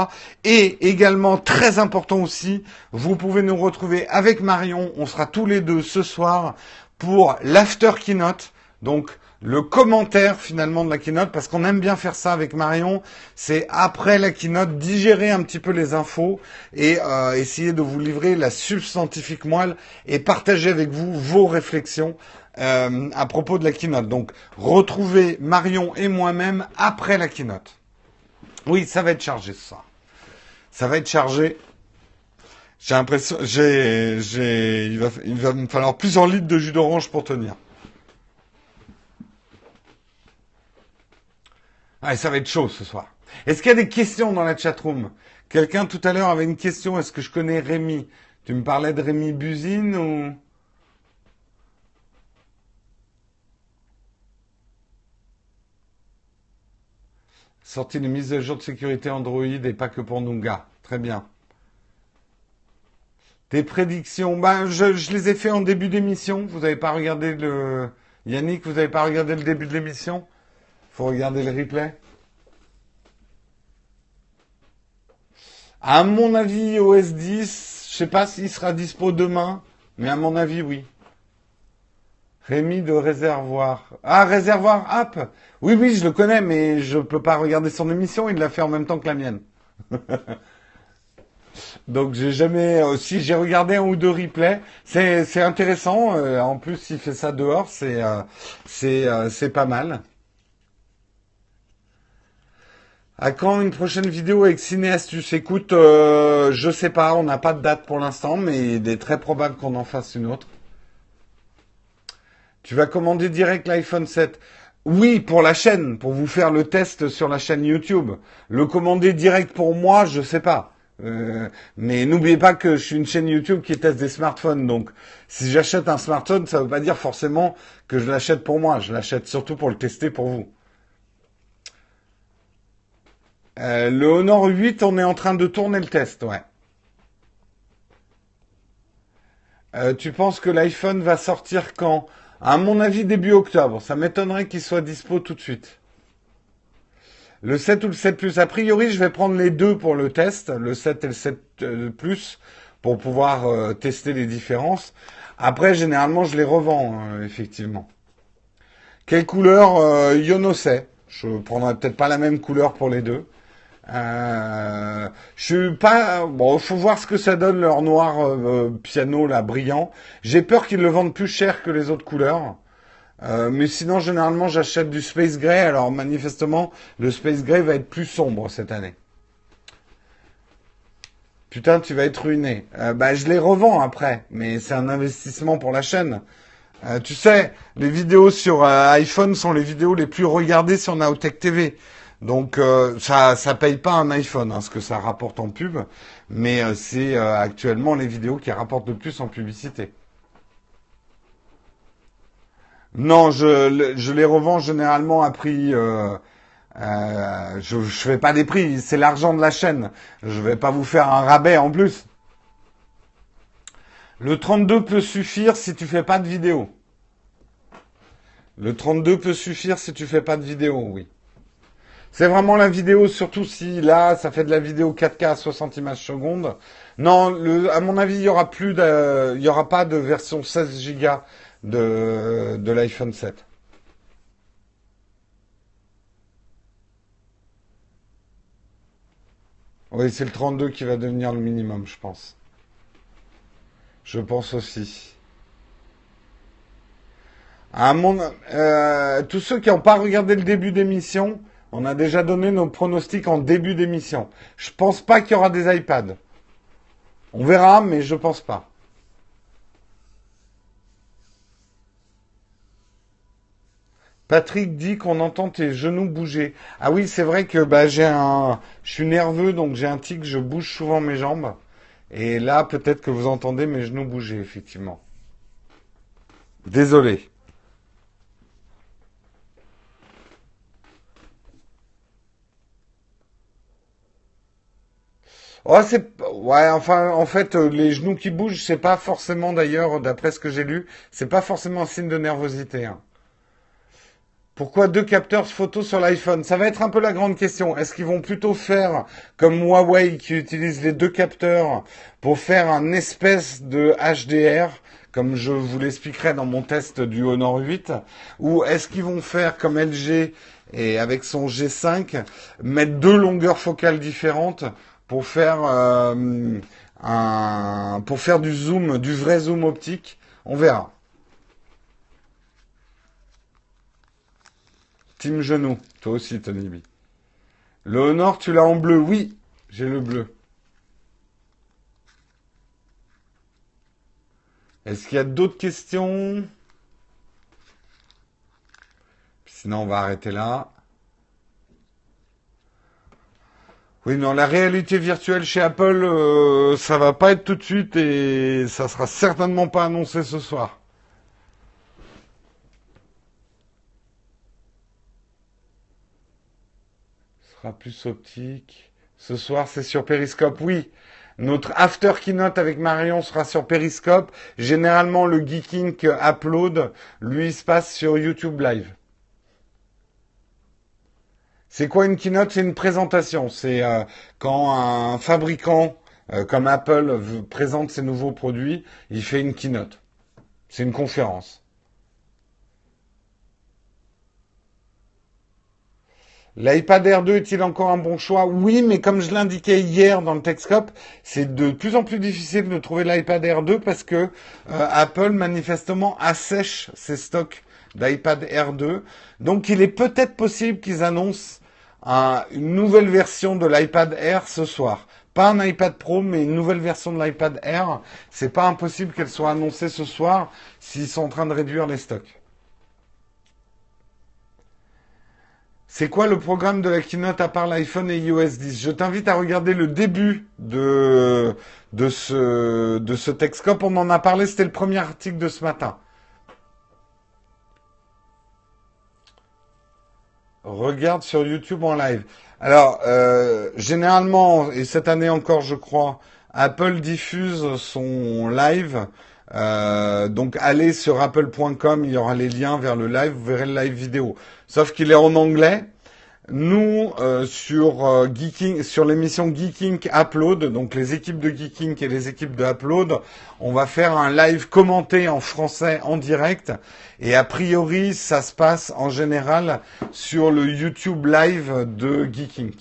Et également, très important aussi, vous pouvez nous retrouver avec Marion. On sera tous les deux ce soir pour l'after keynote. Donc, le commentaire finalement de la keynote, parce qu'on aime bien faire ça avec Marion, c'est après la keynote digérer un petit peu les infos et euh, essayer de vous livrer la substantifique moelle et partager avec vous vos réflexions euh, à propos de la keynote. Donc retrouvez Marion et moi-même après la keynote. Oui, ça va être chargé ça. Ça va être chargé. J'ai l'impression, j'ai, j'ai, il va, il va me falloir plusieurs litres de jus d'orange pour tenir. Ah, ça va être chaud ce soir. Est-ce qu'il y a des questions dans la chatroom? Quelqu'un tout à l'heure avait une question. Est-ce que je connais Rémi? Tu me parlais de Rémi Buzine ou? Sortie de mise à jour de sécurité Android et pas que pour Nougat. Très bien. Tes prédictions, ben je, je les ai fait en début d'émission. Vous n'avez pas regardé le Yannick, vous n'avez pas regardé le début de l'émission? Faut regarder le replay. À mon avis, OS 10, je sais pas s'il sera dispo demain, mais à mon avis, oui. Rémi de Réservoir. Ah, Réservoir App Oui, oui, je le connais, mais je peux pas regarder son émission, il l'a fait en même temps que la mienne. Donc j'ai jamais, euh, si j'ai regardé un ou deux replays, c'est intéressant. Euh, en plus, il fait ça dehors, c'est euh, c'est pas mal. À quand une prochaine vidéo avec Cinéastus Écoute, euh, je sais pas, on n'a pas de date pour l'instant, mais il est très probable qu'on en fasse une autre. Tu vas commander direct l'iPhone 7 Oui, pour la chaîne, pour vous faire le test sur la chaîne YouTube. Le commander direct pour moi, je sais pas. Euh, mais n'oubliez pas que je suis une chaîne YouTube qui teste des smartphones. Donc, si j'achète un smartphone, ça ne veut pas dire forcément que je l'achète pour moi. Je l'achète surtout pour le tester pour vous. Euh, le Honor 8, on est en train de tourner le test, ouais. Euh, tu penses que l'iPhone va sortir quand? À mon avis, début octobre. Ça m'étonnerait qu'il soit dispo tout de suite. Le 7 ou le 7 Plus. A priori, je vais prendre les deux pour le test, le 7 et le 7 euh, Plus, pour pouvoir tester les différences. Après, généralement, je les revends, hein, effectivement. Quelle couleur? Yono sait. Je prendrai peut-être pas la même couleur pour les deux. Euh, je suis pas bon. Faut voir ce que ça donne leur noir euh, piano là brillant. J'ai peur qu'ils le vendent plus cher que les autres couleurs. Euh, mais sinon, généralement, j'achète du Space Gray. Alors, manifestement, le Space Gray va être plus sombre cette année. Putain, tu vas être ruiné. Euh, bah, je les revends après, mais c'est un investissement pour la chaîne. Euh, tu sais, les vidéos sur iPhone sont les vidéos les plus regardées sur Naotech TV. Donc euh, ça ça paye pas un iPhone, hein, ce que ça rapporte en pub, mais euh, c'est euh, actuellement les vidéos qui rapportent le plus en publicité. Non, je, je les revends généralement à prix. je ne fais pas des prix, c'est l'argent de la chaîne. Je vais pas vous faire un rabais en plus. Le 32 peut suffire si tu fais pas de vidéo. Le 32 peut suffire si tu fais pas de vidéo, oui. C'est vraiment la vidéo, surtout si là, ça fait de la vidéo 4K à 60 images secondes. Non, à mon avis, il y aura plus de, il y aura pas de version 16 Go de, de l'iPhone 7. Oui, c'est le 32 qui va devenir le minimum, je pense. Je pense aussi. À mon, euh, tous ceux qui n'ont pas regardé le début d'émission, on a déjà donné nos pronostics en début d'émission. Je pense pas qu'il y aura des iPads. On verra, mais je pense pas. Patrick dit qu'on entend tes genoux bouger. Ah oui, c'est vrai que bah, j'ai un, je suis nerveux donc j'ai un tic, je bouge souvent mes jambes. Et là, peut-être que vous entendez mes genoux bouger effectivement. Désolé. Oh, c'est ouais, enfin, en fait, euh, les genoux qui bougent, c'est pas forcément d'ailleurs, d'après ce que j'ai lu, c'est pas forcément un signe de nervosité. Hein. Pourquoi deux capteurs photo sur l'iPhone? Ça va être un peu la grande question. Est-ce qu'ils vont plutôt faire comme Huawei qui utilise les deux capteurs pour faire un espèce de HDR comme je vous l'expliquerai dans mon test du Honor 8, ou est-ce qu'ils vont faire comme LG et avec son G5, mettre deux longueurs focales différentes pour faire euh, pour faire du zoom, du vrai zoom optique On verra. Team Genou, toi aussi Tony B. Le Honor, tu l'as en bleu Oui, j'ai le bleu. Est-ce qu'il y a d'autres questions? Sinon, on va arrêter là. Oui, non, la réalité virtuelle chez Apple, euh, ça va pas être tout de suite et ça sera certainement pas annoncé ce soir. Ce sera plus optique. Ce soir, c'est sur Periscope, oui. Notre after keynote avec Marion sera sur Periscope. Généralement, le Geeking upload, lui, se passe sur YouTube Live. C'est quoi une keynote? C'est une présentation. C'est euh, quand un fabricant euh, comme Apple présente ses nouveaux produits, il fait une keynote. C'est une conférence. L'iPad Air 2 est-il encore un bon choix? Oui, mais comme je l'indiquais hier dans le Techscope, c'est de plus en plus difficile de trouver l'iPad Air 2 parce que euh, Apple manifestement assèche ses stocks d'iPad Air 2. Donc il est peut-être possible qu'ils annoncent une nouvelle version de l'iPad Air ce soir. Pas un iPad Pro, mais une nouvelle version de l'iPad Air. C'est pas impossible qu'elle soit annoncée ce soir s'ils sont en train de réduire les stocks. C'est quoi le programme de la keynote à part l'iPhone et iOS 10 Je t'invite à regarder le début de, ce, de ce. On en a parlé, c'était le premier article de ce matin. Regarde sur YouTube en live. Alors, euh, généralement, et cette année encore, je crois, Apple diffuse son live. Euh, donc, allez sur apple.com, il y aura les liens vers le live, vous verrez le live vidéo sauf qu'il est en anglais. Nous, euh, sur euh, Geeking, sur l'émission Geeking Upload, donc les équipes de Geeking et les équipes de Upload, on va faire un live commenté en français en direct. Et a priori, ça se passe en général sur le YouTube Live de Geeking.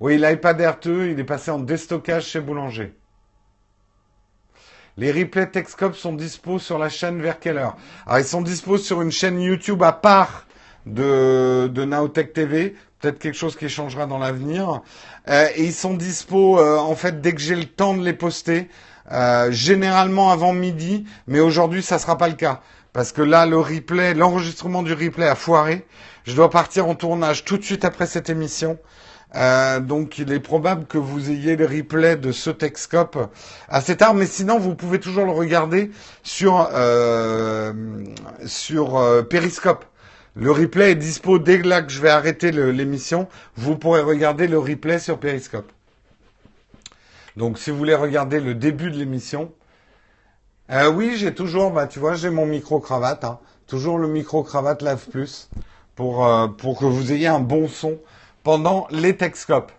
Oui, l'iPad Air 2, il est passé en déstockage chez Boulanger. Les replays Texcop sont dispo sur la chaîne vers quelle heure Alors, ils sont dispo sur une chaîne YouTube à part de, de Naotech TV. Peut-être quelque chose qui changera dans l'avenir. Euh, et ils sont dispo, euh, en fait, dès que j'ai le temps de les poster. Euh, généralement avant midi, mais aujourd'hui, ça sera pas le cas. Parce que là, le replay, l'enregistrement du replay a foiré. Je dois partir en tournage tout de suite après cette émission. Euh, donc il est probable que vous ayez le replay de ce Texcope assez tard, mais sinon vous pouvez toujours le regarder sur euh, sur euh, Periscope. Le replay est dispo dès là que je vais arrêter l'émission. Vous pourrez regarder le replay sur Periscope. Donc si vous voulez regarder le début de l'émission, euh, oui j'ai toujours, bah tu vois j'ai mon micro cravate, hein. toujours le micro cravate Lave Plus pour pour que vous ayez un bon son pendant les Techscopes.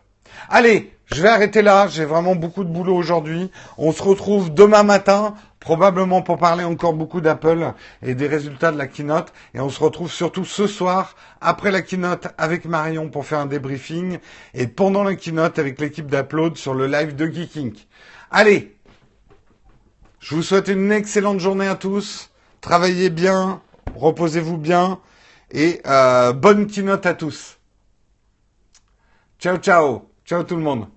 Allez, je vais arrêter là. J'ai vraiment beaucoup de boulot aujourd'hui. On se retrouve demain matin, probablement pour parler encore beaucoup d'Apple et des résultats de la keynote. Et on se retrouve surtout ce soir, après la keynote, avec Marion pour faire un débriefing. Et pendant la keynote, avec l'équipe d'Upload sur le live de Geeking. Allez, je vous souhaite une excellente journée à tous. Travaillez bien, reposez-vous bien. Et euh, bonne keynote à tous. Ciao, ciao. Ciao tout le monde.